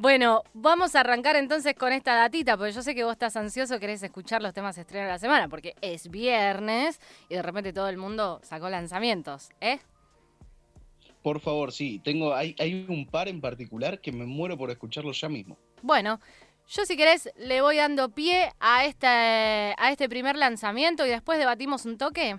Bueno, vamos a arrancar entonces con esta datita, porque yo sé que vos estás ansioso, querés escuchar los temas estrenos de la semana, porque es viernes y de repente todo el mundo sacó lanzamientos, ¿eh? Por favor, sí. Tengo, hay, hay un par en particular que me muero por escucharlo ya mismo. Bueno, yo si querés le voy dando pie a este, a este primer lanzamiento y después debatimos un toque.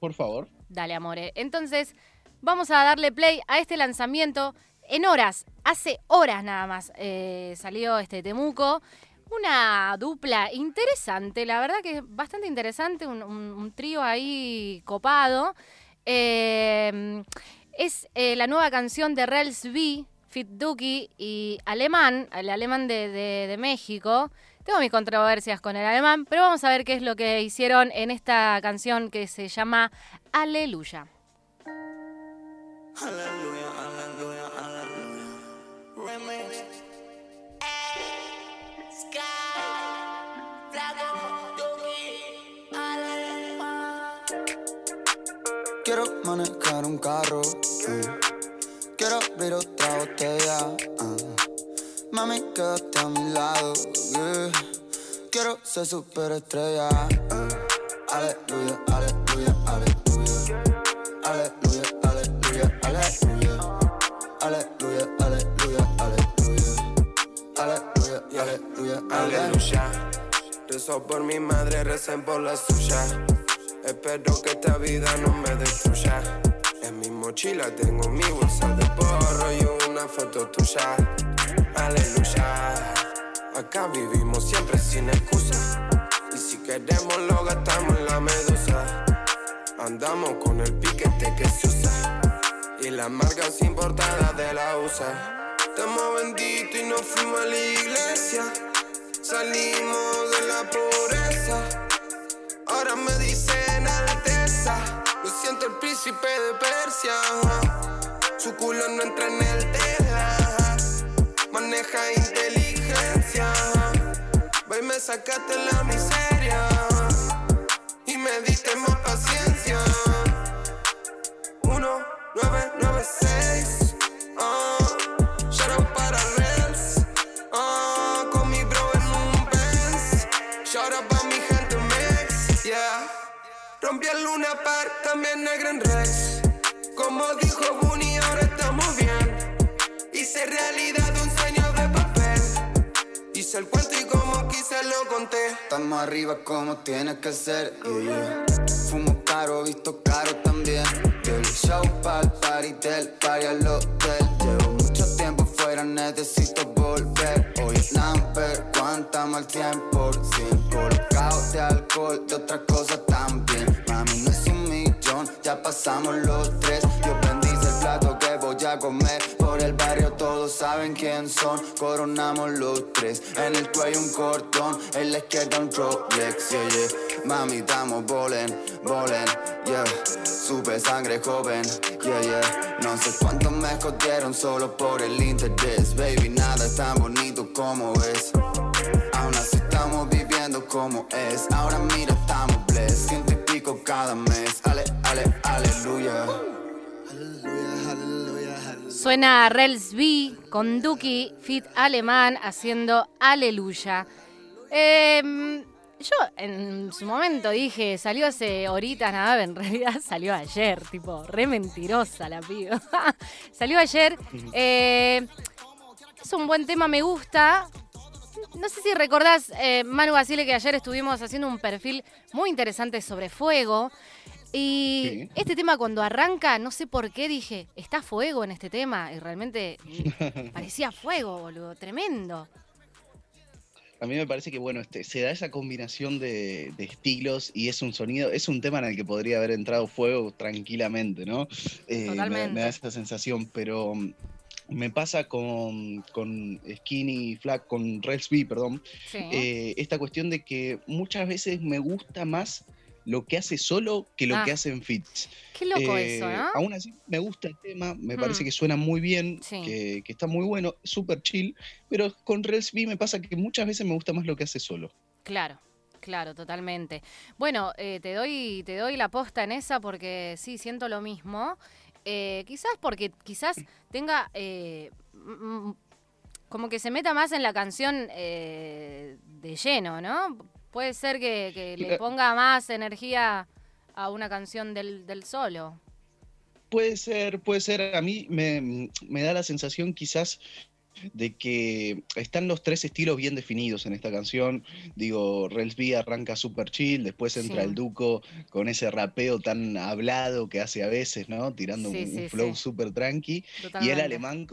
Por favor. Dale, amore. Entonces, vamos a darle play a este lanzamiento en horas, hace horas nada más eh, salió este Temuco. Una dupla interesante, la verdad que es bastante interesante, un, trío ahí copado. Eh, es eh, la nueva canción de Rels V, Fit Duki y Alemán, el alemán de, México. Tengo mis controversias con el alemán, pero vamos a ver qué es lo que hicieron en esta canción que se llama aleluya, aleluya. Quiero manejar un carro. Eh. Quiero abrir otra botella. Uh. Mami, quédate a mi lado. Quiero ser superestrella. Aleluya, aleluya, aleluya. Aleluya. Rezo por mi madre, recen por la suya. Espero que esta vida no me destruya. En mi mochila tengo mi bolsa de porro y una foto tuya. Aleluya. Acá vivimos siempre sin excusa. Y si queremos lo gastamos en la medusa. Andamos con el piquete que se usa. Y las marcas importadas de la USA. Estamos benditos y nos fuimos a la iglesia. Salimos de la pobreza. Ahora me dicen Alteza. Lo siento el príncipe de Persia. Su culo no entra en el tela. Maneja inteligencia. Ve me sacaste la miseria. Y me diste más paciencia. 1996. Rompí el Luna Park, también negro en Rex. Como dijo Bunny, ahora estamos bien. Hice realidad un sueño de papel. Hice el cuento y como quise lo conté. Estamos arriba como tiene que ser. Fumo caro, visto caro también. Del show pa'l party, del party al hotel. Llevo mucho tiempo fuera, necesito volver. Hoy es number, cuánta mal tiempo. Sin colocado de alcohol, de otras cosas también ya pasamos los tres. Yo bendice el plato que voy a comer. Por el barrio todos saben quién son. Coronamos los tres. En el cuello un cortón, en la izquierda un Rolex. Yeah, yeah. Mami, estamos bolen, bolen, yeah. Supe sangre joven, yeah, yeah. No sé cuántos me escondieron solo por el interés. Baby, nada es tan bonito como es. Aún así estamos viviendo como es. Ahora mira, estamos blessed. Cada mes. Ale, aleluya. Suena Rels B con Duki Fit Alemán haciendo Aleluya. Em, yo en su momento dije, salió hace horitas, nada, en realidad salió ayer, tipo, re mentirosa la piba. salió ayer. Eh, es un buen tema, me gusta. No sé si recordás, eh, Manu Basile, que ayer estuvimos haciendo un perfil muy interesante sobre fuego. Y este tema cuando arranca, no sé por qué dije, está fuego en este tema. Y realmente parecía fuego, boludo, tremendo. A mí me parece que, bueno, este, se da esa combinación de, estilos y es un sonido, es un tema en el que podría haber entrado fuego tranquilamente, ¿no? Eh, Totalmente. Me, da esa sensación, pero mm, me pasa con, con Skinny Flag, con Rels B, perdón, eh, esta cuestión de que muchas veces me gusta más lo que hace solo que lo que ah. hace en fits. Qué loco eh, eso, ¿no? Aún así, me gusta el tema, me parece mm. que suena muy bien, que, está muy bueno, súper chill, pero con Rails B me pasa que muchas veces me gusta más lo que hace solo. Claro. Claro, totalmente. Bueno, eh, te doy te doy la posta en esa porque sí siento lo mismo. Eh, quizás porque quizás tenga como que se meta más en la canción eh, de lleno, ¿no? Puede ser que, le ponga más energía a una canción del, del solo. Puede ser, puede ser. A mí me, me da la sensación quizás de que están los tres estilos bien definidos en esta canción. Digo, Relsby arranca super chill, después entra el Duco con ese rapeo tan hablado que hace a veces, ¿no? Tirando un, flow súper tranqui. Y el alemán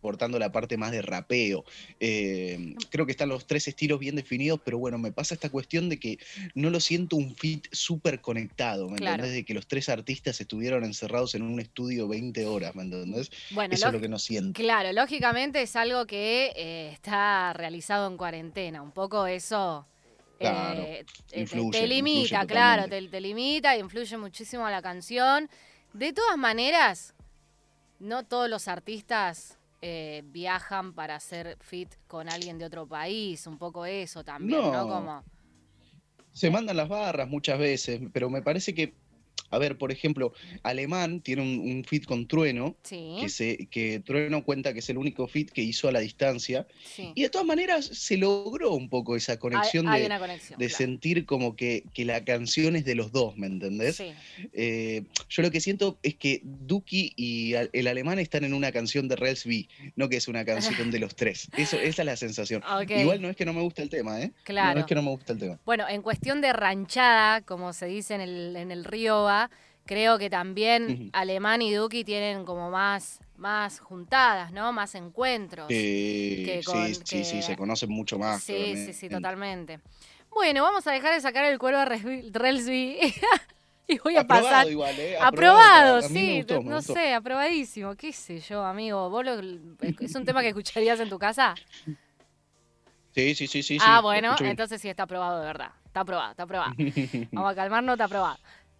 portando la parte más de rapeo. Eh, creo que están los tres estilos bien definidos, pero bueno, me pasa esta cuestión de que no lo siento un fit súper conectado, ¿me entendés? De que los tres artistas estuvieron encerrados en un estudio 20 horas, ¿me entendés? Bueno, Eso es lo que no siento. Claro, lógicamente es algo que eh, está realizado en cuarentena, un poco eso... Claro, eh, te, limita, claro, te, te limita, influye muchísimo a la canción. De todas maneras, no todos los artistas eh, viajan para hacer fit con alguien de otro país, un poco eso también, ¿no? Como... Se mandan las barras muchas veces, pero me parece que a ver, por ejemplo, Alemán tiene un, fit con Trueno, que, se, que Trueno cuenta que es el único fit que hizo a la distancia. Y de todas maneras se logró un poco esa conexión de, sentir como que, la canción es de los dos, ¿me entendés? Eh, yo lo que siento es que Duki y el alemán están en una canción de Rels B, no que es una canción de los tres. Eso, esa es la sensación. Igual no es que no me gusta el tema, ¿eh? Claro. No es que no me gusta el tema. Bueno, en cuestión de ranchada, como se dice en el, en el río creo que también Alemán y Duki tienen como más, más juntadas, ¿no? Más encuentros. sí, sí, sí, se conocen mucho más. Sí, sí, sí, totalmente. Bueno, vamos a dejar de sacar el cuero a Relsby. y voy a pasar. Igual, ¿eh? Aprobado, sí, no sé, aprobadísimo. ¿Qué sé yo, amigo? ¿Vos ¿Es un tema que escucharías en tu casa? Sí, sí, sí, sí. Ah, bueno, entonces sí está aprobado de verdad. Está aprobado, está aprobado. Vamos a calmarnos, está aprobado.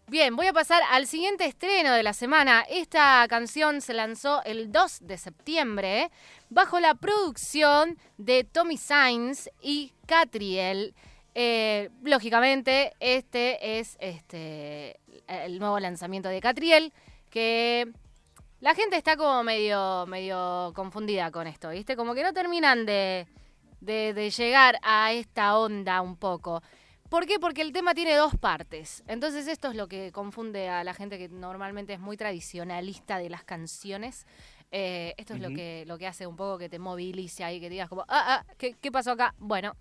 Bien, voy a pasar al siguiente estreno de la semana. Esta canción se lanzó el 2 de septiembre bajo la producción de Tommy Sainz y Catriel. Eh, lógicamente, este es este, el nuevo lanzamiento de Catriel, que la gente está como medio, medio confundida con esto, ¿viste? Como que no terminan de llegar a esta onda un poco. ¿Por qué? Porque el tema tiene dos partes. Entonces esto es lo que confunde a la gente que normalmente es muy tradicionalista de las canciones. Eh, esto es lo que, lo que hace un poco que te movilice ahí, que digas como, ah, ah, ¿qué, ¿qué pasó acá? Bueno,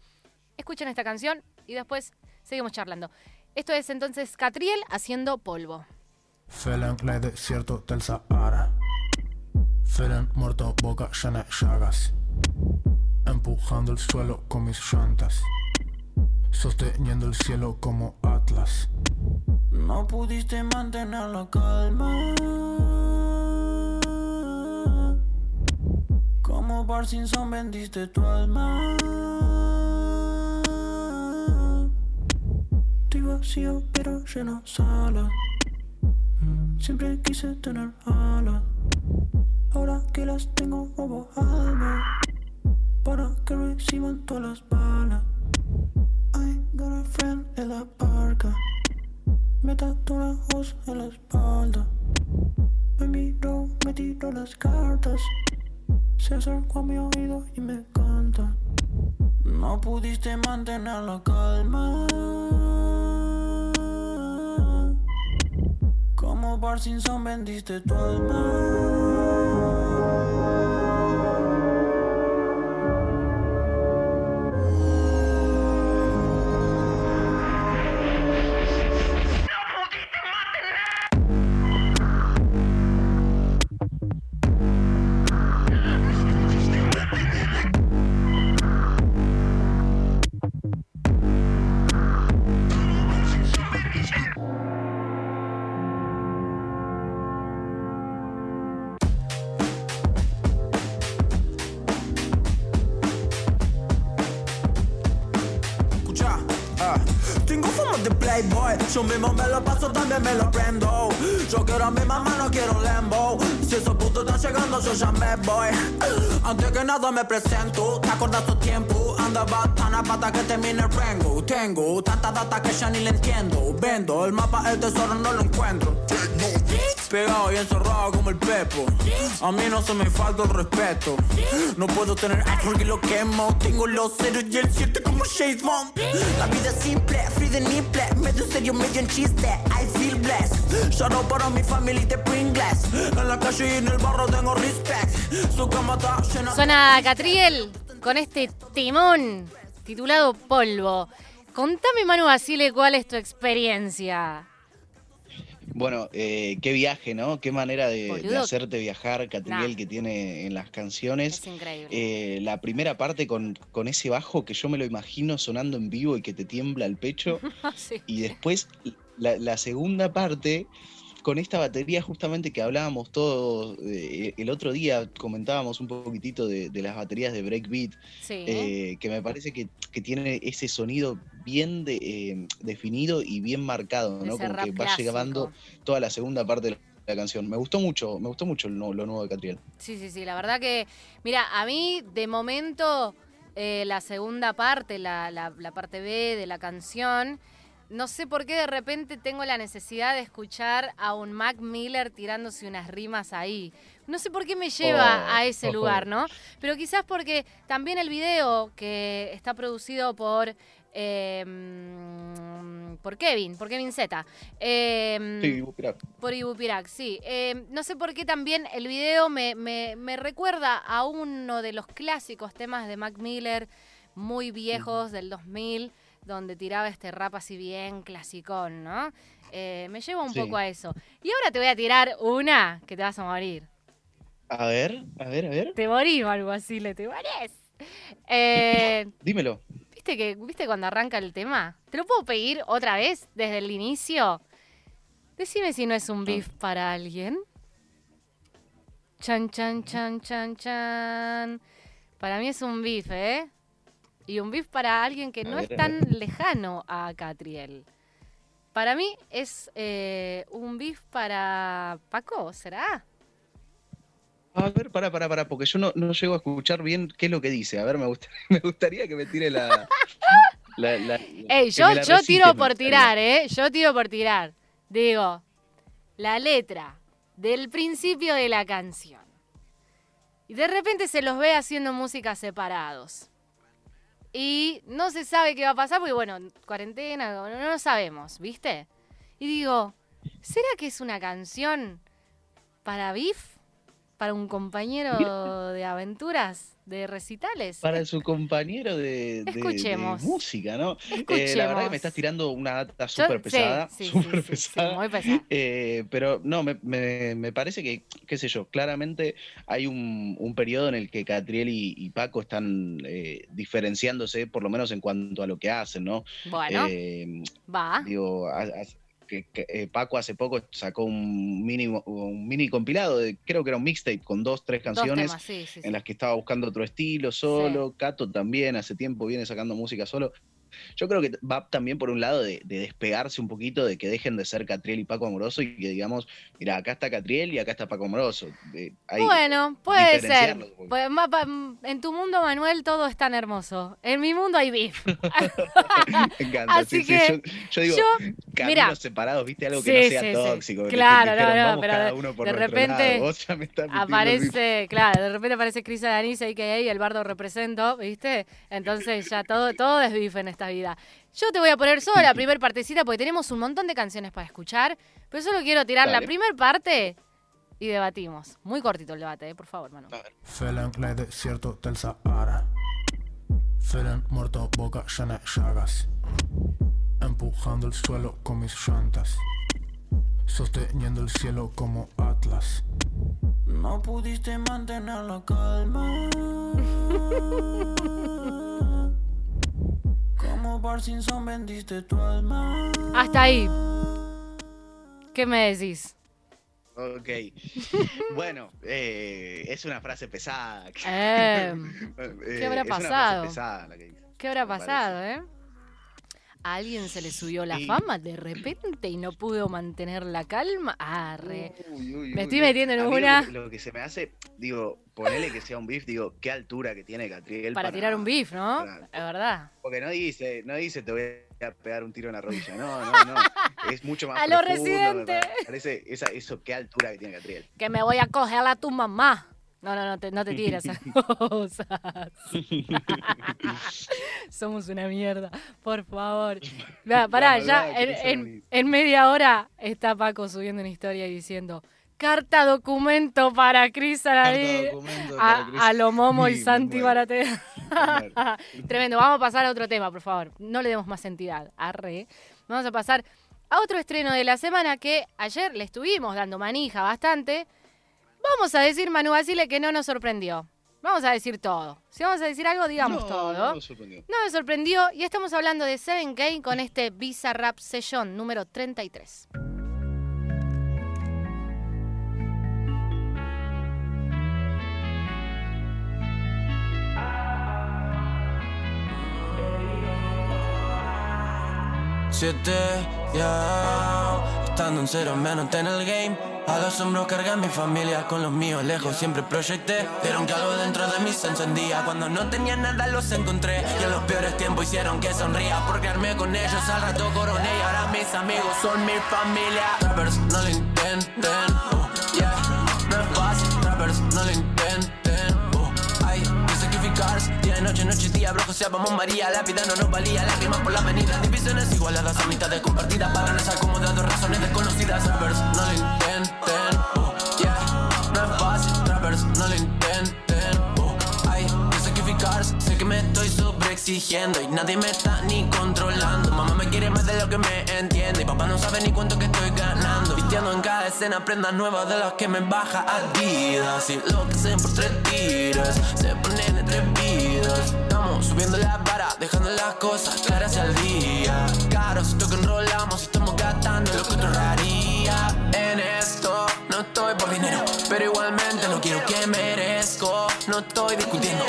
escuchen esta canción y después seguimos charlando. Esto es entonces Catriel haciendo polvo. Felen el desierto del Sahara. Felen muerto boca llena de llagas. Empujando el suelo con mis llantas sosteniendo el cielo como Atlas. No pudiste mantener la calma. Como Parkinson vendiste tu alma. Estoy vacío pero lleno sala. Siempre quise tener alas. Ahora que las tengo robo alma. Para que reciban todas las balas. En la barca. Me una voz en la espalda. Me miró, me tiró las cartas. Se acercó a mi oído y me canta. No pudiste mantener la calma. Como Parkinson vendiste tu alma. Yo ya me voy. Antes que nada me presento, te acordás tu tiempo. Andaba tan a pata que termine el rango. Tengo tanta data que ya ni le entiendo. Vendo el mapa, el tesoro no lo encuentro. Pegado y encerrado como el pepo. A mí no se me falta el respeto. No puedo tener A porque lo quemo. Tengo los ceros y el 7 como Shades Bond. La vida es simple, free de nipple. Medio serio, medio en chiste. I feel blessed. Shout out para mi family de Pringles. En la calle y en el barro tengo respect. Su cama está llena Suena Catriel con este timón titulado Polvo. Contame, Manu Basile, cuál es tu experiencia. Bueno, eh, qué viaje, ¿no? Qué manera de, hacerte viajar, Catriel, que tiene en las canciones. Es increíble. Eh, la primera parte con, con, ese bajo que yo me lo imagino sonando en vivo y que te tiembla el pecho. Y después la, la segunda parte con esta batería justamente que hablábamos todos eh, el otro día, comentábamos un poquitito de, las baterías de Breakbeat, eh, que me parece que, tiene ese sonido bien eh, definido y bien marcado, ¿no? Como que va llegando toda la segunda parte de la canción. Me gustó mucho, me gustó mucho lo, nuevo de Catriel. Sí, sí, sí, la verdad que, mira, a mí de momento la segunda parte, la, la parte B de la canción, no sé por qué de repente tengo la necesidad de escuchar a un Mac Miller tirándose unas rimas ahí. No sé por qué me lleva a oh, ese lugar, ¿no? Pero quizás porque también el video que está producido por em, por Kevin, por Kevin Z. Eh, sí, Por Ibupirac, sí. Em, no sé por qué también el video me, me, recuerda a uno de los clásicos temas de Mac Miller, muy viejos, del 2000 donde tiraba este rap así bien clasicón, ¿no? Eh, me llevo un poco a eso. Y ahora te voy a tirar una que te vas a morir. A ver, a ver, a ver. Te morí o algo así, le te morís. Eh, Dímelo. ¿Viste que viste cuando arranca el tema? ¿Te lo puedo pedir otra vez desde el inicio? Decime si no es un beef para alguien. Chan, chan, chan, chan, chan. Para mí es un beef, ¿eh? Y un beef para alguien que no es tan lejano a Catriel. Para mí es eh, un beef para Paco, ¿será? A ver, para, para, para, porque yo no, no, llego a escuchar bien qué es lo que dice. A ver, me gustaría, me gustaría que me tire la. Ey, yo, yo tiro por tirar, ¿eh? Yo tiro por tirar. Digo, la letra del principio de la canción. Y de repente se los ve haciendo música separados. Y no se sabe qué va a pasar porque, bueno, cuarentena, no, no sabemos, ¿viste? Y digo, ¿será que es una canción para Biff? ¿Para un compañero de aventuras? de recitales. Para su compañero de, música, ¿no? Eh, la verdad que me estás tirando una data súper pesada. Sí, súper pesada. muy pesada. Eh, pero no, me, parece que, qué sé yo, claramente hay un, periodo en el que Catriel y, Paco están eh, diferenciándose, por lo menos en cuanto a lo que hacen, ¿no? Bueno, va. Digo, que, eh, Paco hace poco sacó un mini, un mini compilado, de, creo que era un mixtape con dos, tres canciones en las que estaba buscando otro estilo solo. Cato también hace tiempo viene sacando música solo. Yo creo que va también por un lado de, despegarse un poquito, de que dejen de ser Catriel y Paco Amoroso y que digamos, mira, acá está Catriel y acá está Paco Amoroso. bueno, puede ser. Pues, en tu mundo, Manuel, todo es tan hermoso. En mi mundo hay beef. Me encanta. Así que yo, digo, caminos separados, viste, algo que no sea tóxico. Claro, no, no, pero de, repente aparece, claro, de repente aparece Cris Danisa y que ahí el bardo represento, ¿viste? Entonces ya todo, todo es beef en esta vida. Yo te voy a poner solo la primera partecita porque tenemos un montón de canciones para escuchar, pero solo quiero tirar la primera parte y debatimos. Muy cortito el debate, eh, por favor, mano. Felen desierto del Sahara. Felen muerto, boca llena de llagas. Empujando el suelo con mis llantas. Sosteniendo el cielo como Atlas. No pudiste mantener la calma. vendiste tu alma. Hasta ahí. ¿Qué me decís? Ok. bueno, eh, es una frase pesada. Eh, ¿Qué habrá pasado? ¿Qué habrá pasado, eh? ¿A alguien se le subió la fama de repente y no pudo mantener la calma? Arre. me estoy metiendo en una. Lo, que se me hace, digo, ponele que sea un beef, digo, qué altura que tiene Catriel. Para, tirar un beef, ¿no? Es verdad. Porque no dice, no dice te voy a pegar un tiro en la rodilla. No, no, no. Es mucho más. A lo residente. parece esa, eso, qué altura que tiene Catriel. Que me voy a coger a tu mamá. No, no, no te, no te tiras esas cosas. Somos una mierda, por favor. pará, ya en, en, media hora está Paco subiendo una historia y diciendo carta documento para Cris a, a, lo Momo y Santi Barate. Tremendo, vamos a pasar a otro tema, por favor. No le demos más entidad. Arre. Vamos a pasar a otro estreno de la semana que ayer le estuvimos dando manija bastante Vamos a decir, Manu Basile, que no nos sorprendió. Vamos a decir todo. Si vamos a decir algo, digamos todo. No me sorprendió. No me sorprendió. Y estamos hablando de Seven K con este Visa Rap Session número 33. Siete, ya. Estando en cero menos en el game. A los hombros carga mi familia, con los míos lejos siempre proyecté. Vieron que algo dentro de mí se encendía. Cuando no tenía nada los encontré. Y en los peores tiempos hicieron que sonría. Porque armé con ellos al rato coroné. Y ahora mis amigos son mi familia. Rappers no lo intenten. Yeah, no es fácil. Rappers no lo intenten. Noche, noche, día, brojo, sea, vamos María. La vida no nos valía. Lágrimas por la avenida. Divisiones igualadas a mitad de compartida. Para acomodados, razones desconocidas. Rappers no sobreexigiendo y nadie me está ni controlando. Mamá me quiere más de lo que me entiende. Y papá no sabe ni cuánto que estoy ganando. Vistiendo en cada escena prendas nuevas de las que me baja Adidas. Y lo que se por tres tiros se ponen entre vidas. Estamos subiendo la vara, dejando las cosas claras al día. Caro, si que enrolamos, estamos gastando lo que otro haría. En esto no estoy por dinero, pero igualmente no quiero que merezco. No estoy discutiendo,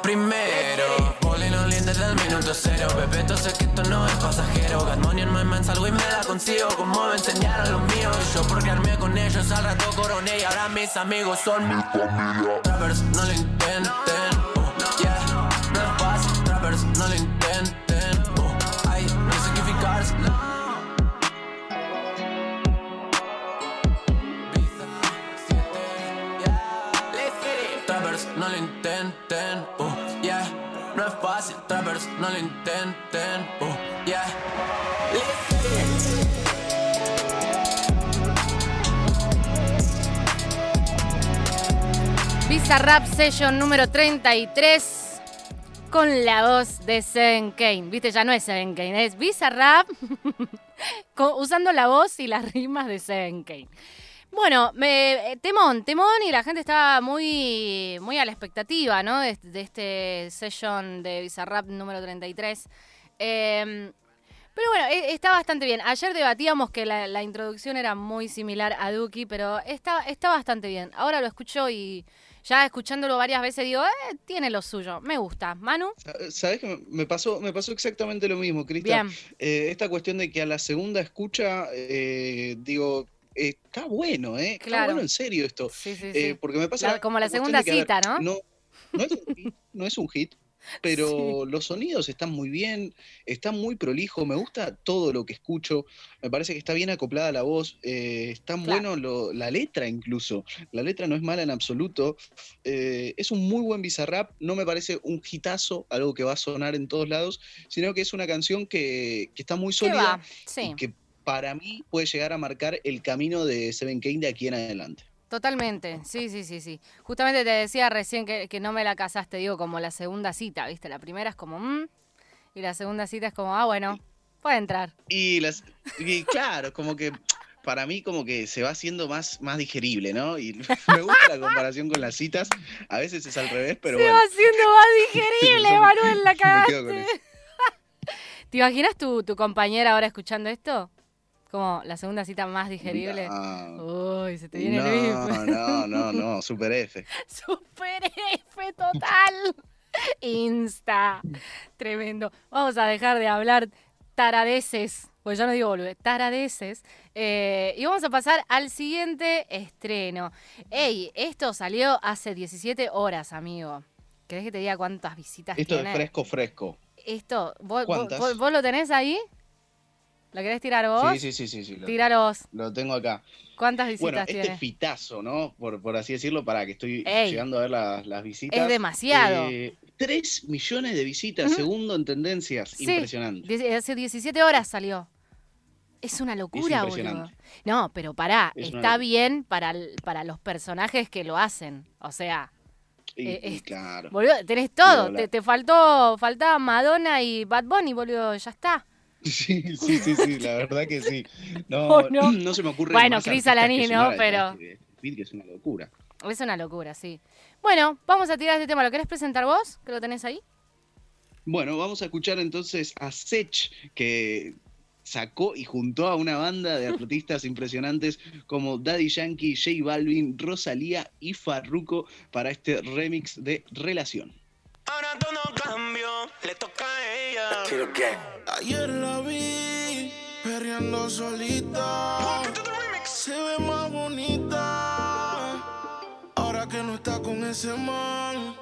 primero. Polino desde el minuto cero. Bebeto, sé que esto no es pasajero. Got money in my mind, salgo y me la consigo. Como me enseñaron los míos. Yo porque armé con ellos al rato coroné. Y ahora mis amigos son mi familia. Rappers, no lo intenten. Uh, yeah, no es fácil. Rappers, no lo intenten. Trappers, no lo intenten, uh, yeah. Visa Rap Session número 33 con la voz de Seven Kane. Viste, ya no es Seven Kane, es Visa Rap usando la voz y las rimas de Seven Kane. Bueno, me, eh, temón, temón y la gente estaba muy, muy a la expectativa, ¿no? De, este session de Bizarrap número 33. Em, pero bueno, e, está bastante bien. Ayer debatíamos que la, introducción era muy similar a Duki, pero está, está bastante bien. Ahora lo escucho y ya escuchándolo varias veces digo, eh, tiene lo suyo, me gusta. Manu. Sabes que me pasó, me pasó exactamente lo mismo, Cristian. Eh, esta cuestión de que a la segunda escucha, eh, digo, está bueno, ¿eh? Está bueno en serio esto. Eh, porque me pasa. como la segunda cita, ¿no? No, no es, un hit, pero los sonidos están muy bien, está muy prolijo, me gusta todo lo que escucho, me parece que está bien acoplada la voz, eh, está bueno la letra incluso, la letra no es mala en absoluto, eh, es un muy buen bizarrap, no me parece un hitazo, algo que va a sonar en todos lados, sino que es una canción que, está muy sólida y que para mí puede llegar a marcar el camino de Seven Kane de aquí en adelante. Totalmente, sí, sí, sí, sí. Justamente te decía recién que, no me la casaste, digo, como la segunda cita, ¿viste? La primera es como, mmm, y la segunda cita es como, ah, bueno, puede entrar. Y, las, y claro, como que para mí como que se va haciendo más, más digerible, ¿no? Y me gusta la comparación con las citas, a veces es al revés, pero se va haciendo más digerible, Manuel, la cagaste. ¿Te imaginas tu, tu compañera ahora escuchando esto? Como la segunda cita más digerible. Uy, se te viene no, el No, no, no, Super F. Super F, total. Insta. Tremendo. Vamos a dejar de hablar taradeces. Pues yo no digo boludo, taradeces. Eh, y vamos a pasar al siguiente estreno. Ey, esto salió hace 17 horas, amigo. ¿Querés que te diga cuántas visitas Esto tiene? es fresco, fresco. Esto, ¿vos, ¿Cuántas? vos- vos lo tenés ahí? ¿Lo querés tirar vos? Sí, sí, sí, sí. sí lo, vos. lo tengo acá. ¿Cuántas visitas Bueno, tiene? este fitazo, ¿no? Por, por así decirlo, para que estoy Ey. llegando a ver las, las visitas. Es demasiado. Eh, 3 millones de visitas, segundo en tendencias. Sí, Impresionante. hace 17 horas salió. Es una locura, boludo. impresionante. No, pero pará, Es está bien para, para los personajes que lo hacen. O sea, eh, es- claro. boludo, tenés todo. te faltó, faltaba Madonna y Bad Bunny, boludo, ya está. Sí, sí, sí, sí, la verdad que sí. No, Oh, no. no. se me ocurre. Bueno, Cris que ¿no? Pero- que es una locura. Es una locura, sí. Bueno, vamos a tirar este tema. ¿Lo querés presentar vos? Que lo tenés ahí. Bueno, vamos a escuchar entonces a Sech, que sacó y juntó a una banda de artistas impresionantes como Daddy Yankee, J Balvin, Rosalía y Farruko para este remix de Relación. Ahora todo cambió, le toca a ella. Ayer la vi perreando solita. Se ve más bonita. Ahora que no está con ese man.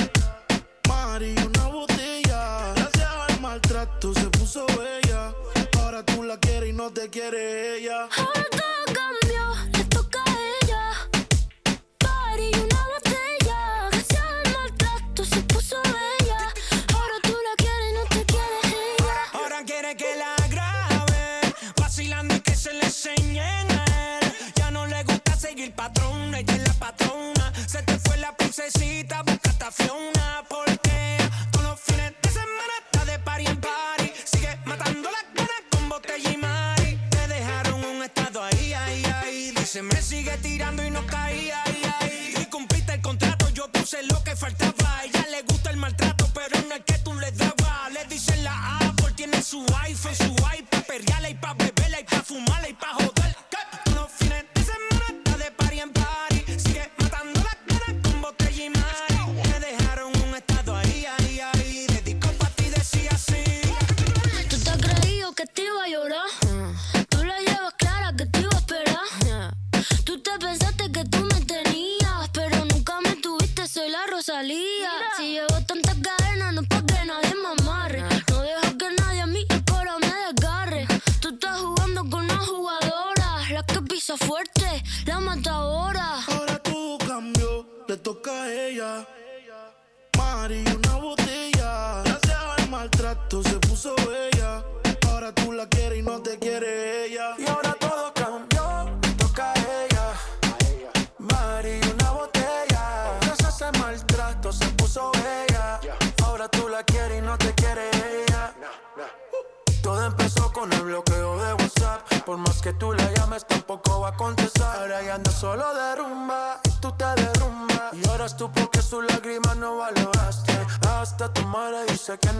Maltrato se puso bella. Ahora tú la quieres y no te quiere ella.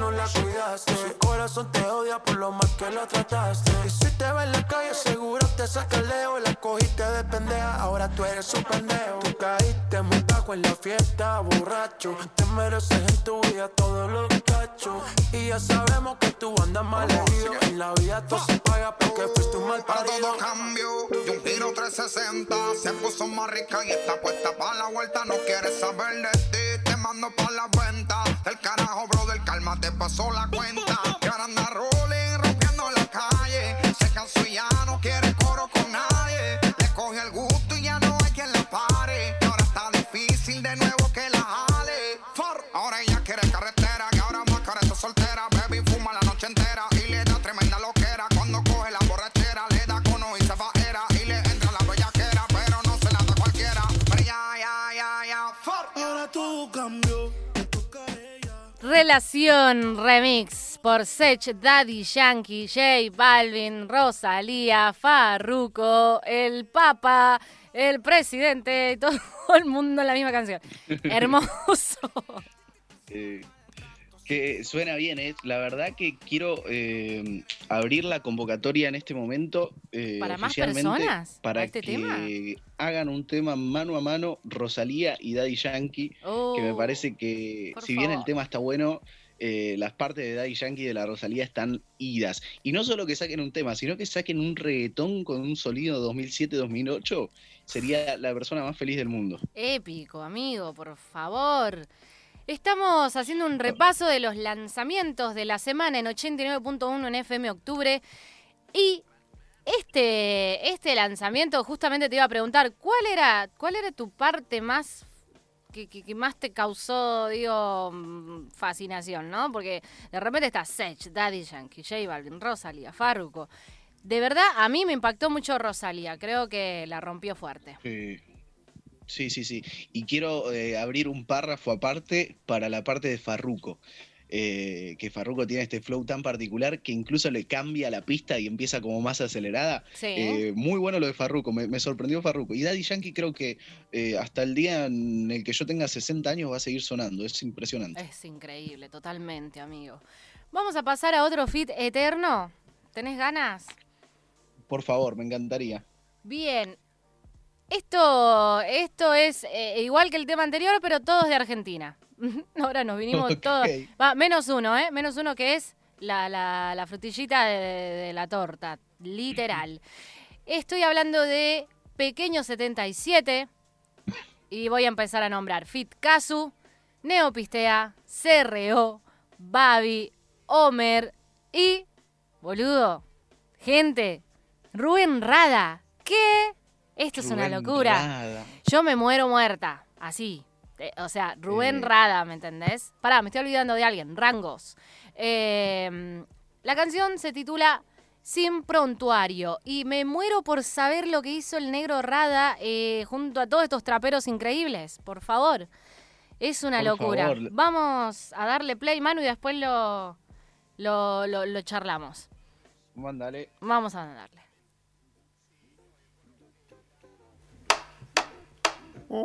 No la cuidaste. Su corazón te odia por lo mal que lo trataste. Y si te ve en la calle, seguro te saca el leo. La cogiste de pendeja, ahora tú eres un pendejo. Tú caíste muy bajo en la fiesta, borracho. Te mereces en tu vida todos los cachos. Y ya sabemos que tú andas mal herido. En la vida todo se paga porque fuiste un mal Para parido. todo cambio y un giro 360 Se puso más rica y está puesta para la vuelta No quiere saber de ti, te mando pa' la venta El carajo, brother, calma, te pasó la cuenta. Y ahora anda rolling, rompiendo la calle. Se cansó y ya no quiere Relación Remix por Sech, Daddy Yankee, J Balvin, Rosalía, Farruko, el Papa, el presidente, todo el mundo en la misma canción. Hermoso. Eh, que suena bien, ¿eh? la verdad que quiero eh, abrir la convocatoria en este momento. Eh, ¿Para más personas? Para este que hagan un tema mano a mano Rosalía y Daddy Yankee, que me oh, parece que si bien el tema está bueno, eh, las partes de Daddy Yankee y de la Rosalía están idas. Y no solo que saquen un tema, sino que saquen un reggaetón con un sonido 2007-2008, sería la persona más feliz del mundo. Épico, amigo, por favor. Estamos haciendo un repaso de los lanzamientos de la semana en 89.1 en FM Octubre. Y este, este lanzamiento, justamente te iba a preguntar, ¿cuál era, cuál era tu parte más que, más te causó, digo, mm, fascinación, ¿no? Porque de repente está Sech, Daddy Yankee, J Balvin, Rosalía, Farruko. De verdad, a mí me impactó mucho Rosalía. Creo que la rompió fuerte. Sí. Sí, sí, sí. Y quiero eh, abrir un párrafo aparte para la parte de Farruko. Eh, que Farruko tiene este flow tan particular que incluso le cambia la pista y empieza como más acelerada. Eh, muy bueno lo de Farruko, me, sorprendió Farruko. Y Daddy Yankee creo que hasta el día en el que yo tenga 60 años va a seguir sonando, es impresionante. Es increíble, totalmente, amigo. Vamos a pasar a otro fit eterno. ¿Tenés ganas? Por favor, me encantaría. Bien, esto, esto es eh, igual que el tema anterior, pero todos de Argentina. Ahora nos vinimos todos. Va, menos uno, ¿eh? Menos uno que es la, la, frutillita de, la torta, literal. Estoy hablando de Pequeño 77 y voy a empezar a nombrar Fit Casu, Neopistea, CRO, Babi, Homer y, boludo, gente, Rubén Rada. ¿Qué? Esto es una locura. Yo me muero muerta, así. Eh, o sea, Rubén eh. Rada, ¿me entendés? Pará, me estoy olvidando de alguien, Rangos. Em, la canción se titula Sin Prontuario y me muero por saber lo que hizo el negro Rada eh, junto a todos estos traperos increíbles, por favor. Es una locura. Vamos a darle play, Manu, y después lo, lo, lo, lo charlamos. Mándale. Vamos a darle. Yo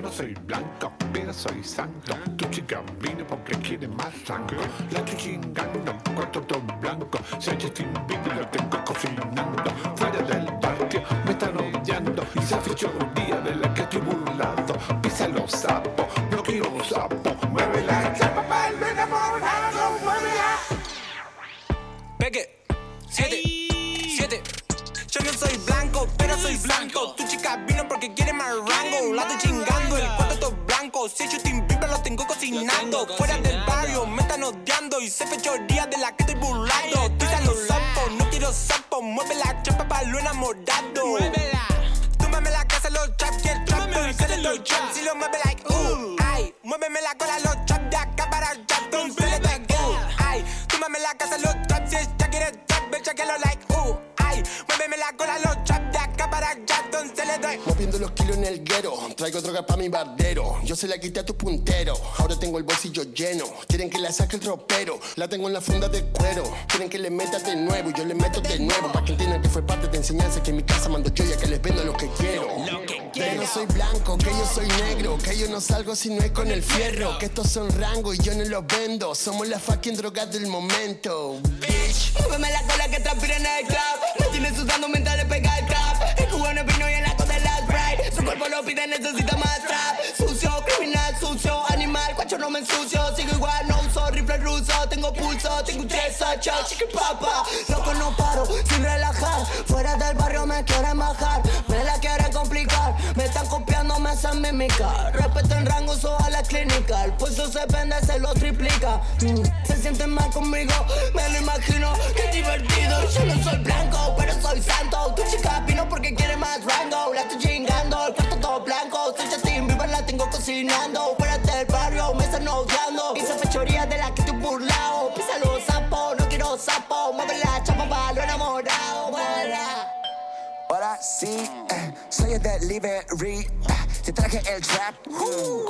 no soy blanco, pero soy santo. Tu chica vino porque quiere más sangre. La estoy chingando, cuarto todo blanco. Hay Justin Bieber, lo tengo cocinando. Fuera del patio, me están odiando. Y se ha hecho un día de la que estoy burlando. Pisa los sapos, no quiero sapo. Mueve la chapa siete, siete. Yo no soy blanco, pero soy blanco. Tu chica vino porque quiere más rango. La estoy chingando, el cuarto todo blanco. Si yo Bieber, lo tengo cocinando. Fuera del barrio, me están odiando. Y se fechoría de la que estoy burlando. Tira los sapos, no quiero sapos. Mueve la chapa para lo enamorado. Muévela. Túmame la casa, los chaps y el trap. Y se le doy trap. Si lo mueve like, uh, ay. Muéveme la cola, los chaps de acá para allá. Entonces le doy, uh, ay. Túmame la casa, los traps. Si ella quiere trap, que lo like, uh, ay. Muéveme la cola, los traps de acá para allá. Entonces le doy. Moviendo los kilos en el guero. Traigo droga pa' mi bardero. Yo se la quité a tu puntero. Ahora tengo el bolsillo lleno. Quieren que la saque el ropero. La tengo en la funda de cuero. Quieren que le meta de nuevo. Y yo le meto de nuevo. Pa' que entiendan que fue parte de enseñanza. Que en mi casa mando yo ya que les vendo lo que quiero. Lo que Que no soy blanco, que yo soy negro. Que yo no salgo si no es con el fierro. Que estos son rangos y yo no los vendo. Somos la fucking droga del momento. Bitch. Muéveme la cola que transpira en el club. Me tienes sudando mientras le pega el trap. Lo pide, necesita más trap. Sucio, criminal, sucio, animal. Cuacho no me ensucio. Tengo pulso, tengo un chao, chiqui papa. Loco, no paro, sin relajar. Fuera del barrio me quieren bajar. Me la quieren complicar. Me están copiando, me hacen mimicar. Respeto en rango, so a la clínica. El puesto se vende, se lo triplica. Mm, Se sienten mal conmigo, me lo imagino. Qué divertido. Yo no soy blanco, pero soy santo. Tu chica vino porque quiere más rango. La estoy chingando, el cuarto todo blanco. Soy Justin Bieber, la tengo cocinando. Fuera del barrio, me están odiando. Sapo. Mueve la chapa para lo enamorado. Muévela. Ahora sí, eh, soy el delivery. Te traje el trap. Uh,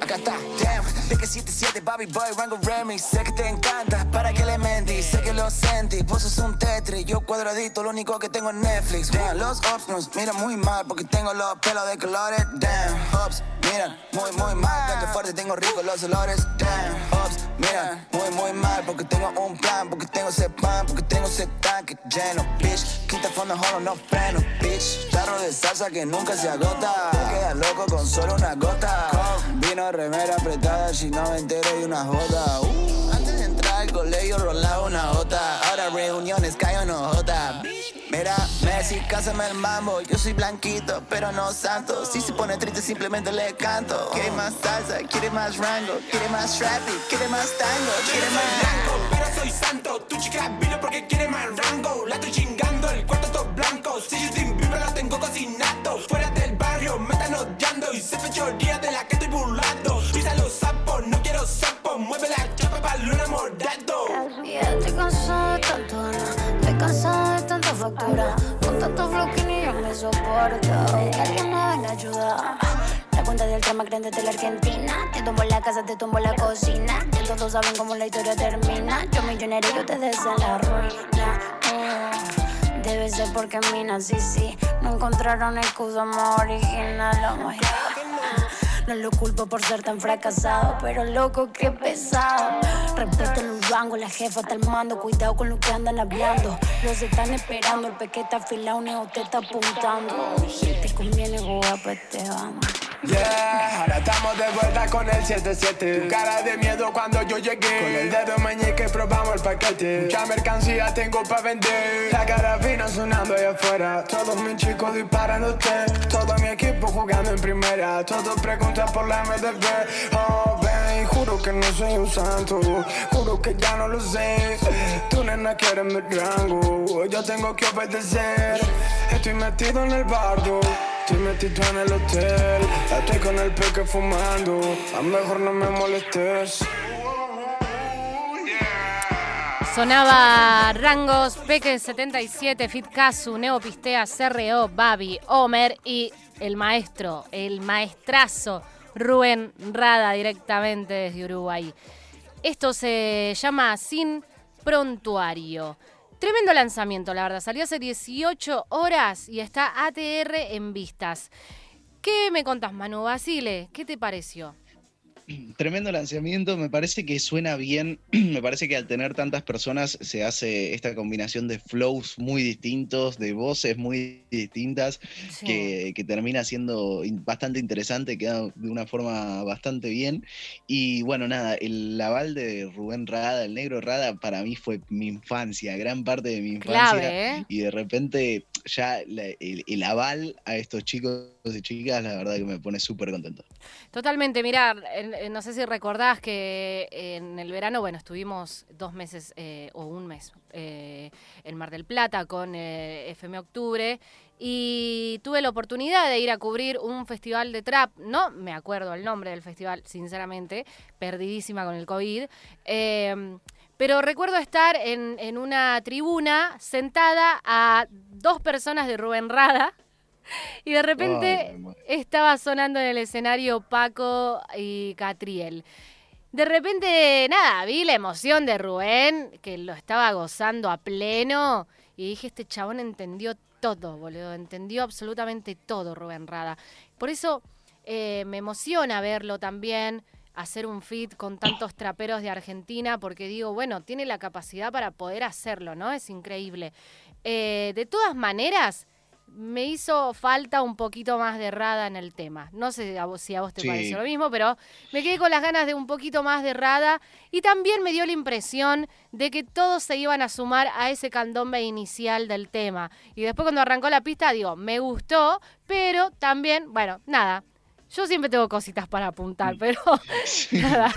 acá está, damn. De que 77, Bobby Boy, Rango Remix. Sé que te encanta, para que le mentí. Sé que lo sentí, vos sos un tetri. Yo cuadradito, lo único que tengo en Netflix. Damn, los ops nos miran muy mal porque tengo los pelos de colores. Damn, ops miran muy, muy mal. Canto fuerte, tengo rico los olores. Damn, ops miran muy, muy mal porque tengo un plan. Porque tengo ese pan, porque tengo ese tanque lleno. Bitch, quita fondo, jolo, no freno. Bitch, tarro de salsa que nunca se agota. Te quedas loco con solo una gota. Vino remera apretada, si no me entero y una jota. Uh, antes de entrar al colegio rolaba una jota. Ahora reuniones cae no jota. Mira, Messi, cásame el mambo. Yo soy blanquito, pero no santo. Si se pone triste, simplemente le canto. Quiere más salsa, quiere más rango, quiere más trappy, quiere más tango, quiere más. blanco, pero soy santo. Tu chica vino porque quiere más rango. La estoy chingando, el cuarto Si yo sin vibra, lo tengo cocinado. Fuera del barrio, me están odiando. Y se fechoría de la que estoy burlando. Pisa los sapos, no quiero sapos. Mueve la chapa para luna mordado. Ya estoy cansado de tanto ganar. Estoy cansado de tanta factura. Con tanto flow que ni yo me soporto. Que alguien me venga a ayudar. La cuenta del trama grande de la Argentina. Te tomo la casa, te tomo la cocina. Que todos saben cómo la historia termina. Yo millonario y ustedes en la ruina. Oh, Debe ser porque mina, sí, sí. No encontraron excusa más original. Oh. No lo culpo por ser tan fracasado, pero loco, qué pesado. Respeto en un rango, la jefa está al mando. Cuidado con lo que andan hablando. Los están esperando, el pequete afilado, neo te está apuntando. Si te conviene jugar pa' este bando. Yeah, ahora estamos de vuelta con el 77. Tu cara de miedo cuando yo llegué. Con el dedo meñique probamos el paquete. Mucha mercancía tengo para vender. La carabina sonando allá afuera. Todos mis chicos disparándote. Todo mi equipo jugando en primera. Todos preguntan por la MDB. Oh, ven, juro que no soy un santo. Juro que ya no lo sé. Tu nena quiere mi rango. Yo tengo que obedecer. Estoy metido en el bardo. Estoy metido en el hotel, estoy con el peque fumando. A mejor no me molestes. Sonaba Rangos, Peque 77, Fit Casu, Neo Pistea, CRO, Babi, Homer y el maestro, el maestrazo Rubén Rada directamente desde Uruguay. Esto se llama Sin Prontuario. Tremendo lanzamiento, la verdad. Salió hace 18 horas y está ATR en vistas. ¿Qué me contás, Manu Basile? ¿Qué te pareció? Tremendo lanzamiento, me parece que suena bien, me parece que al tener tantas personas se hace esta combinación de flows muy distintos, de voces muy distintas, Sí. que, que termina siendo bastante interesante, queda de una forma bastante bien. Y bueno, nada, el aval de Rubén Rada, el negro Rada, para mí fue mi infancia, gran parte de mi infancia. Clave, ¿eh? Y de repente ya el, el aval a estos chicos y chicas, la verdad que me pone súper contento. Totalmente, mirá, no sé si recordás que en el verano, bueno, estuvimos dos meses eh, o un mes eh, en Mar del Plata con eh, FM Octubre y tuve la oportunidad de ir a cubrir un festival de trap, no me acuerdo el nombre del festival, sinceramente, perdidísima con el COVID. eh, pero recuerdo estar en, en una tribuna sentada a dos personas de Rubén Rada y de repente Ay, estaba sonando en el escenario Paco y Catriel. De repente, nada, vi la emoción de Rubén, que lo estaba gozando a pleno, y dije, este chabón entendió todo, boludo, entendió absolutamente todo Rubén Rada. Por eso eh, me emociona verlo también, hacer un fit con tantos traperos de Argentina, porque digo, bueno, tiene la capacidad para poder hacerlo, ¿no? Es increíble. Eh, de todas maneras, me hizo falta un poquito más de Rada en el tema. No sé a vos- si a vos te Sí. pareció lo mismo, pero me quedé con las ganas de un poquito más de Rada y también me dio la impresión de que todos se iban a sumar a ese candombe inicial del tema. Y después cuando arrancó la pista, digo, me gustó, pero también, bueno, nada. Yo siempre tengo cositas para apuntar, Mm. pero nada.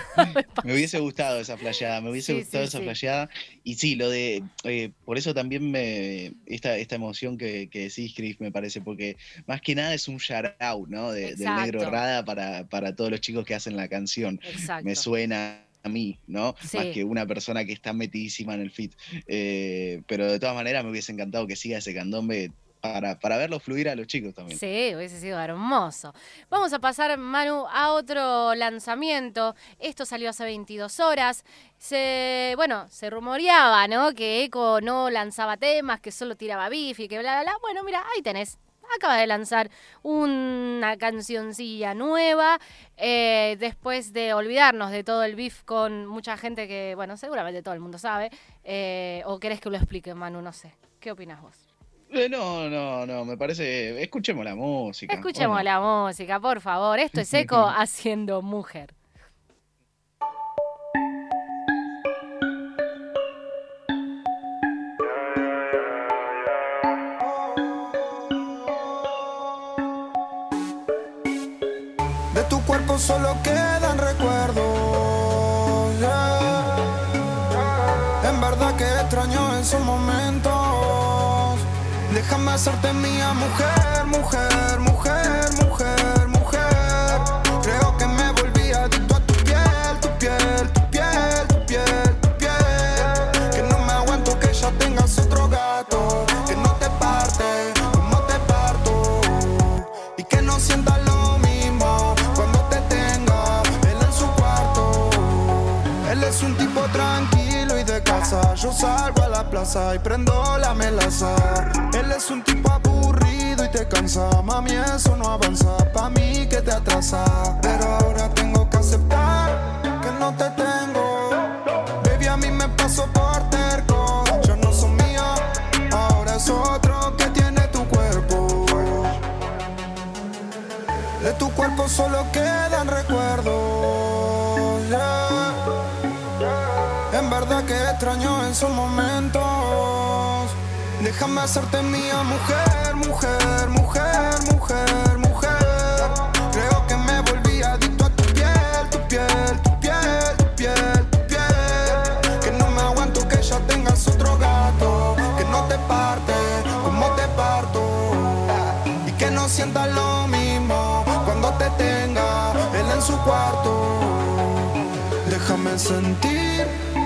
Me hubiese gustado esa flasheada, me hubiese Sí, gustado sí, esa flasheada. Y sí, lo de. eh, por eso también me. Esta, esta emoción que, que decís, Chris, me parece, porque más que nada es un shout out, ¿no? De- del negro. Rada para, para todos los chicos que hacen la canción. Exacto. Me suena mí, ¿no? Más que una persona que está metidísima en el fit. Eh, pero de todas maneras me hubiese encantado que siga ese candombe para, para verlo fluir a los chicos también. Sí, hubiese sido hermoso. Vamos a pasar, Manu, a otro lanzamiento. Esto salió hace 22 horas. Se, bueno, se rumoreaba, ¿no? Que Eco no lanzaba temas, que solo tiraba beef y que bla, bla, bla. Bueno, mira, ahí tenés. Acaba de lanzar una cancioncilla nueva. Eh, después de olvidarnos de todo el beef con mucha gente que, bueno, seguramente todo el mundo sabe. Eh, ¿O querés que lo explique, Manu? No sé. ¿Qué opinas vos? Eh, no, no, no, me parece. Escuchemos la música. Escuchemos la música, por favor. Esto es Eco haciendo mujer. De tu cuerpo solo quedan recuerdos. En verdad que extraño esos momentos. Déjame hacerte mía, mujer, mujer, mujer, mujer, mujer. Y prendo la melaza. Él es un tipo aburrido y te cansa. Mami, eso no avanza. Pa' mí que te atrasa. Pero ahora tengo que aceptar que no te tengo. Baby, a mí me pasó por terco. Ya no son mía, ahora es otro que tiene tu cuerpo. De tu cuerpo solo quedan recuerdos. En que extraño esos momentos. Déjame hacerte mía, mujer, mujer, mujer, mujer, mujer. Creo que me volví adicto a tu piel, tu piel, tu piel, tu piel, tu piel. Que no me aguanto que ya tengas otro gato. Que no te parte como te parto. Y que no sientas lo mismo cuando te tenga él en su cuarto. Déjame sentirte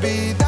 be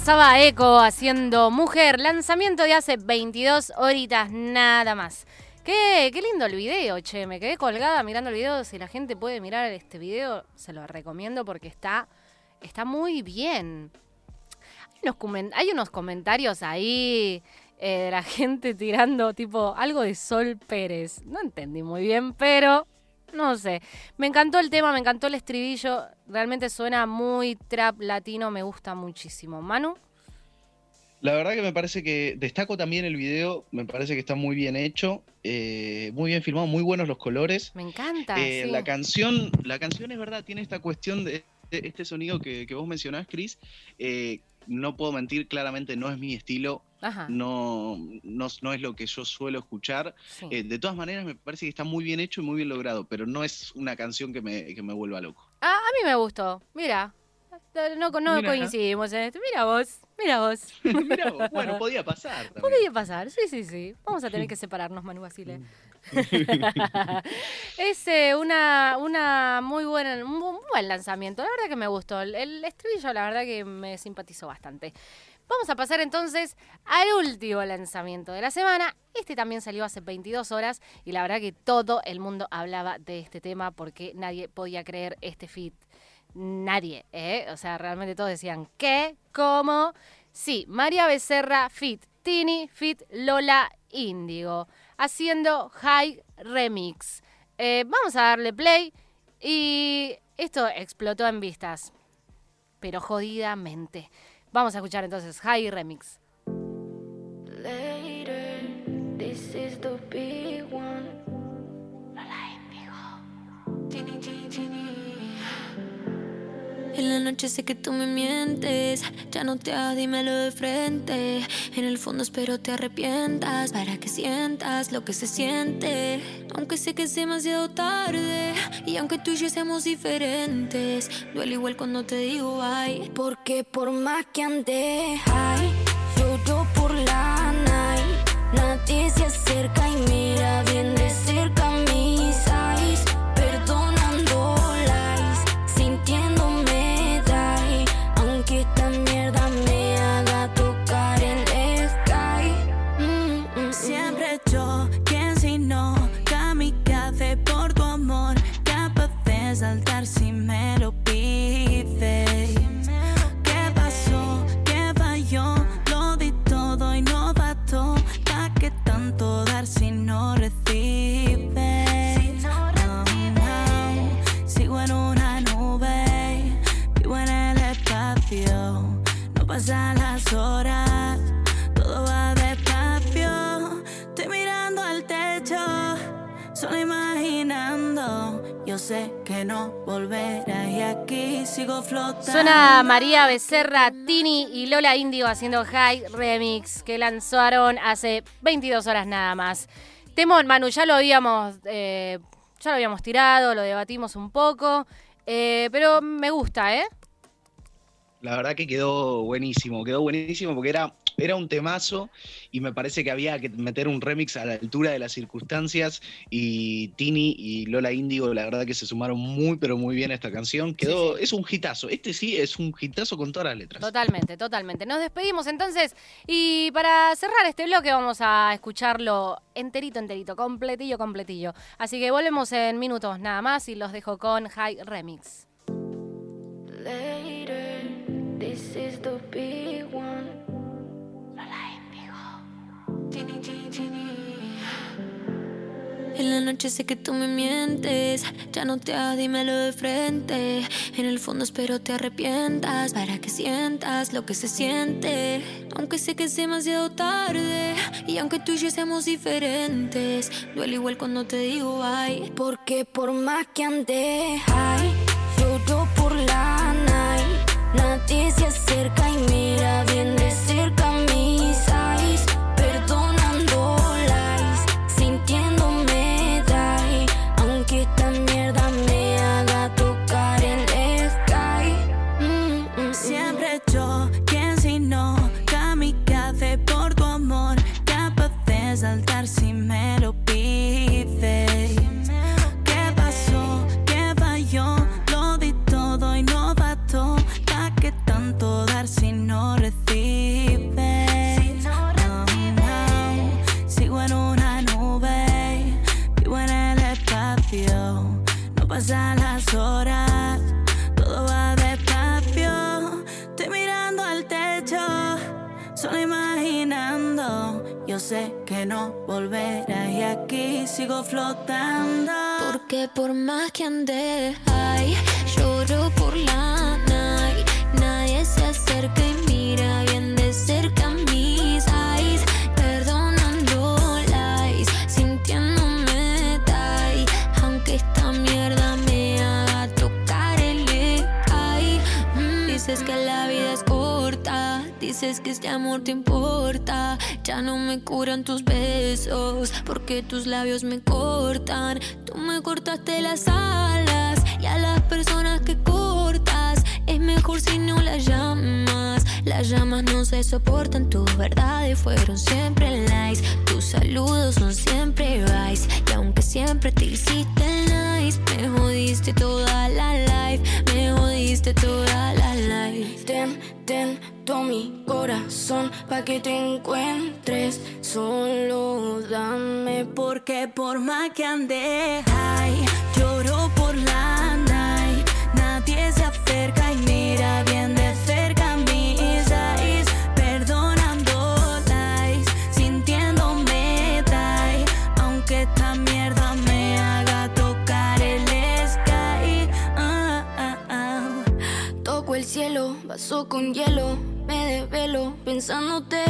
Pasaba Eco haciendo Mujer, lanzamiento de hace 22 horitas nada más. Qué, qué lindo el video, che, me quedé colgada mirando el video. Si la gente puede mirar este video, se lo recomiendo porque está, está muy bien. Hay unos, comentarios ahí eh, de la gente tirando tipo algo de Sol Pérez. No entendí muy bien, pero no sé. Me encantó el tema, me encantó el estribillo. Realmente suena muy trap latino, me gusta muchísimo. Manu, La verdad que me parece que destaco también el video, me parece que está muy bien hecho, eh, muy bien filmado, muy buenos los colores. me encanta. Eh, sí. La canción, la canción es verdad, tiene esta cuestión de, este sonido que, que vos mencionás, Chris. Eh, no puedo mentir, claramente no es mi estilo, Ajá. no, no, no es lo que yo suelo escuchar. Sí. Eh, de todas maneras, me parece que está muy bien hecho y muy bien logrado, pero no es una canción que me, que me vuelva loco. Ah, a mí me gustó. Mira. No, no Mira. coincidimos en esto. Mira vos, mira vos. Mirá vos, bueno, podía pasar. también. Podría pasar, sí, sí, sí. Vamos a tener que separarnos, Manu Basile. es eh, una, muy buena, un bu- buen lanzamiento. La verdad que me gustó. El, el estribillo, la verdad que me simpatizó bastante. Vamos a pasar entonces al último lanzamiento de la semana. Este también salió hace 22 horas y la verdad que todo el mundo hablaba de este tema porque nadie podía creer este fit. Nadie, ¿eh? O sea, realmente todos decían, ¿qué? ¿Cómo? Sí, María Becerra, fit Tini, fit Lola Índigo, haciendo High Remix. Eh, vamos a darle play y esto explotó en vistas, pero jodidamente. Vamos a escuchar entonces High Remix. Tini, tini. noche sé que tú me mientes. Ya no te hagas, dímelo de frente. En el fondo espero te arrepientas para que sientas lo que se siente. Aunque sé que es demasiado tarde y aunque tú y yo seamos diferentes, duele igual cuando te digo ay. Porque por más que ande, ay, lloro por la night. Nadie se acerca y mira sé que no volverás y aquí sigo flotando. Suena María Becerra, Tini y Lola Índigo haciendo High Remix que lanzaron hace 22 horas nada más. Temón, Manu, ya lo habíamos, eh, ya lo habíamos tirado, lo debatimos un poco, eh, pero me gusta, ¿eh? La verdad que quedó buenísimo, quedó buenísimo porque era, era un temazo y me parece que había que meter un remix a la altura de las circunstancias y Tini y Lola Índigo la verdad que se sumaron muy pero muy bien a esta canción. Quedó, es un hitazo, este sí es un hitazo con todas las letras. Totalmente, totalmente. Nos despedimos entonces y para cerrar este bloque vamos a escucharlo enterito, enterito, completillo, completillo. Así que volvemos en minutos nada más y los dejo con High Remix. Later, this is the En la noche sé que tú me mientes, ya no te hagas, dímelo de frente. En el fondo espero te arrepientas para que sientas lo que se siente. Aunque sé que es demasiado tarde y aunque tú y yo seamos diferentes, duele igual cuando te digo ay. Porque por más que ande, ay, lloro por la night. Nadie se acerca y mira porque tus labios me cortan. Tú me cortaste las alas y a las personas que cortas es mejor si no las llamas. Las llamas no se soportan, tus verdades fueron siempre lies. Tus saludos son siempre vice. Y aunque siempre te hiciste nice, me jodiste toda la life. Me jodiste toda la life. Ten, ten mi corazón pa' que te encuentres. Solo dame Porque por más que ande, ay, lloro por la night. Nadie se acerca y mira bien de cerca mis eyes. Perdonando lies, sintiéndome die. Aunque esta mierda me haga tocar el sky. Ah, ah, ah. Toco el cielo, vaso con hielo, desvelo pensándote.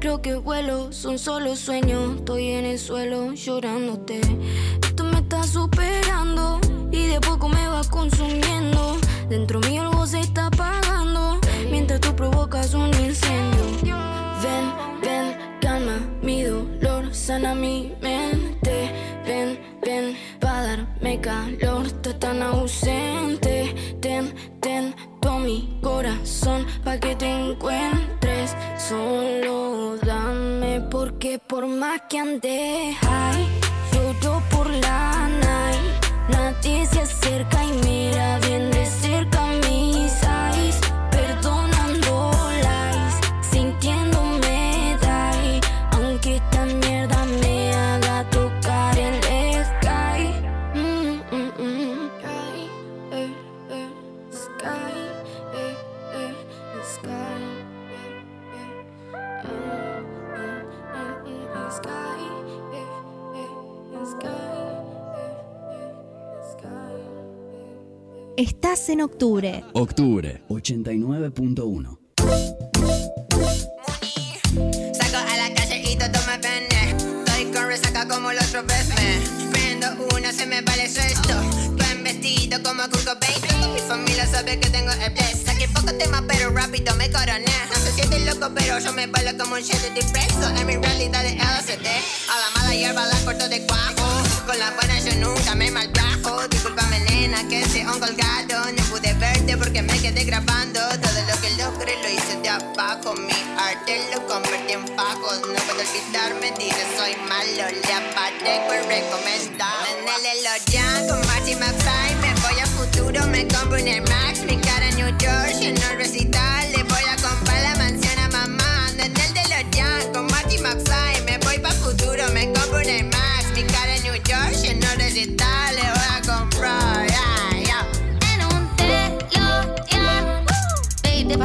Creo que vuelo, son solo sueños. Estoy en el suelo llorándote. Esto me está superando y de poco me va consumiendo. Dentro mío algo se está apagando mientras tú provocas un incendio. Ven, ven, calma mi dolor, sana mi mente. Ven, ven, para darme calor, tú tan ausente. Ten, mi corazón pa' que te encuentres. Solo dame porque por más que ande high, yo por la night. Nadie Estás en octubre. Octubre 89.1. Saco a la calle y todo me vende. Estoy con resaca como el otro vez me. Prendo una, se me vale esto. Como Kurt Cobain. Mi familia sabe que tengo el bless. Saqué poco tema, pero rápido me coroné. No se siente loco, pero yo me bailo como un jet de preso. En mi realidad de LCD. A la mala hierba la corto de cuajo. Con la buena yo nunca me maltrajo. Discúlpame, nena, que ese un colgado. No pude verte porque me quedé grabando. Todo lo que logré lo hice de abajo. Mi arte lo convertí en pagos. No puedo olvidarme, dice soy malo. Le aparezco y recomendar. En el DeLorean con Marty McFly. Futuro, me compro un Air Max. Mi cara en New York, en el recital. Le voy a comprar la mansión a mamá. En el DeLorean con Marty McFly. Me voy pa' futuro, me compro un Air Max. Mi cara en New York, en el recital. Le voy a comprar. yeah, yeah. En un DeLorean, baby, te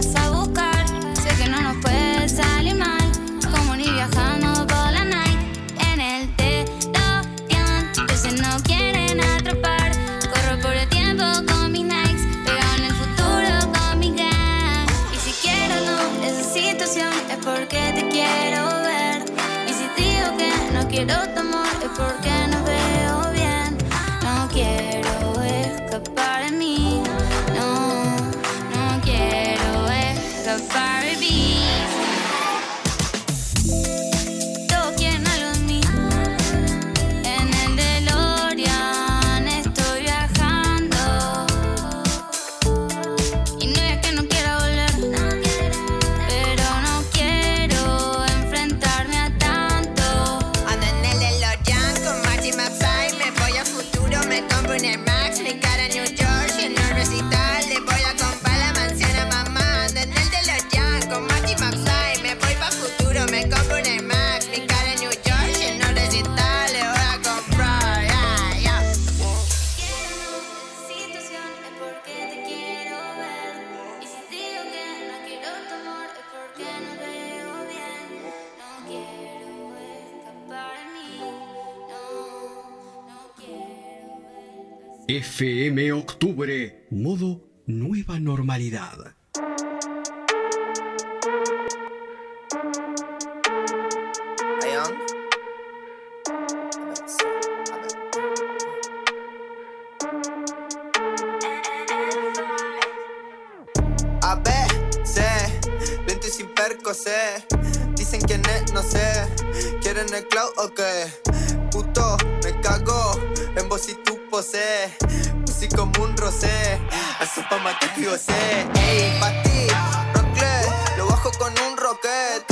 FM Octubre. Modo Nueva Normalidad. A, B, C, lento y sin perco. Dicen quién es, no sé. ¿Quieren el cloud o qué? Puto, me cago en vos y tu pose. Rosé. Eso pa' matar que sé. Ey, pa' ti, Rocle, lo bajo con un rocket.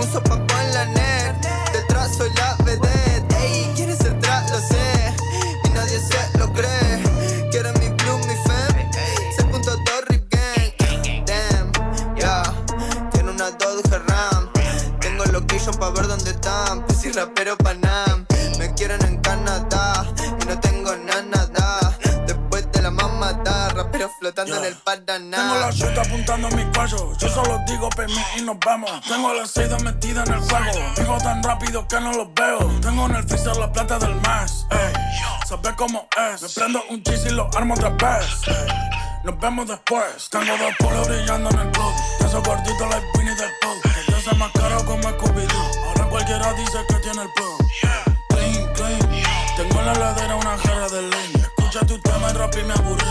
Un sopapo en la net. Detrás soy la vedette. Ey, ¿quién es el tras? Lo sé. Y nadie se lo cree. Quieren mi blue, mi fem. 6.2 Rip Gang. Damn, yeah. Tiene una Dodge Ram. Tengo location pa' ver dónde están. Pussy rapero Panam. Me quieren en Canadá. Y no tengo nada, mamada, rapero flotando en el Paraná. Tengo la shit apuntando en mi cuello. Yo solo digo permi y nos vemos. Tengo la seda metida en el juego. Vivo tan rápido que no los veo. Tengo en el freezer la plata del mes. Ey, sabes cómo es. Me prendo un cheese y lo armo otra vez. Ey, nos vemos después. Tengo dos polos brillando en el club. De esos gorditos like Winnie the Pooh. Que te hace más caro como Scooby-Doo. Ahora cualquiera dice que tiene el plug. Clean, clean. Tengo en la ladera una jarra de leña. Tu tema rap y me aburrí.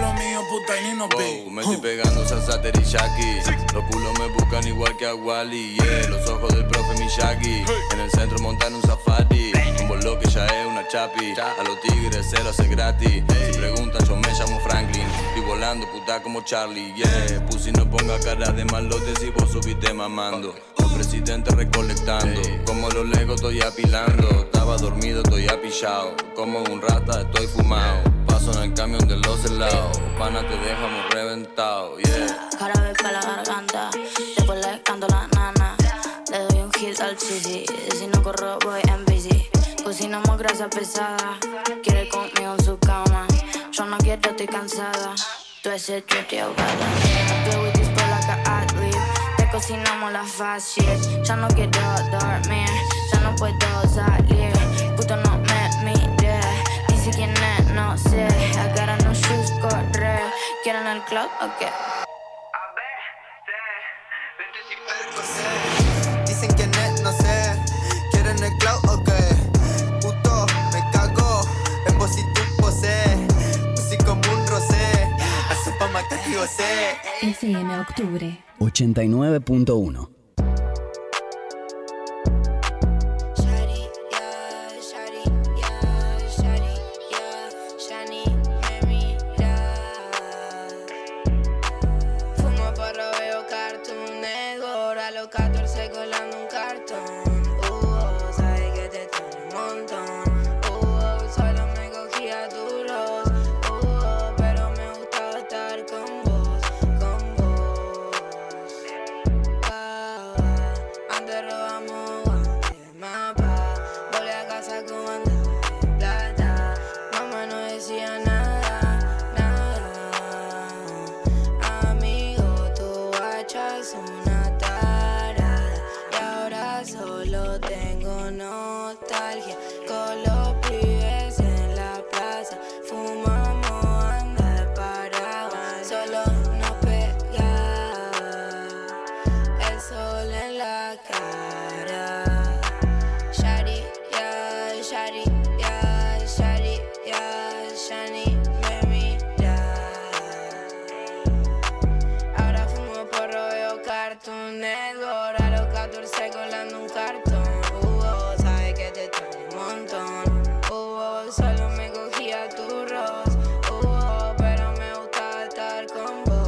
Lo mío, puta, y ni nos vi. me estoy pegando salsa teriyaki. Los culos me buscan igual que a Wally. Los ojos del profe Miyagi. En el centro montan un safari. Un lo que ya es una chapi. A los tigres cero hace gratis. Si preguntan, yo me llamo Franklin. Y volando, puta, como Charlie. Yeah, pussy, no ponga cara de malote si vos subiste mamando. Presidente recolectando. Como los legos estoy apilando. Estaba dormido, estoy apillado. Como un rata, estoy fumado. Paso en el camión de los helados. Pana, te dejamos reventado. Yeah. Jarabe para la garganta. Después le canto la nana. Le doy un hit al CD. Si no corro, voy en bici. Cocinamos grasa pesada. Quiere conmigo en su cama. Yo no quiero, estoy cansada. Tú ese with this boy like a athlete. Cocinamos la fast shit. Ya no quiero dormir. Ya no puedo salir. Puto no me mire. Ni siquiera no sé. Agarra no shoes, corre. ¿Quieren el club o qué? Dicen que net, no sé. ¿Quieren el cloud o qué? FM Octubre. 89.1 estar con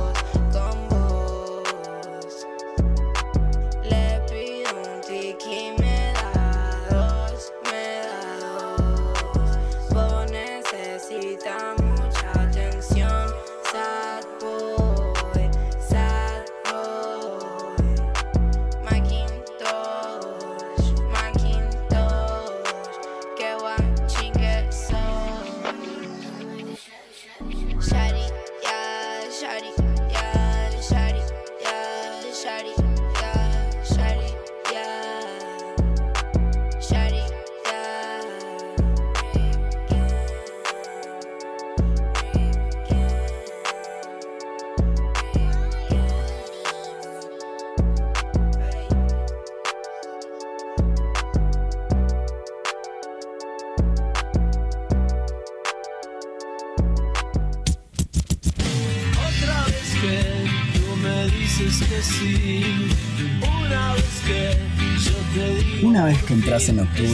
en octubre,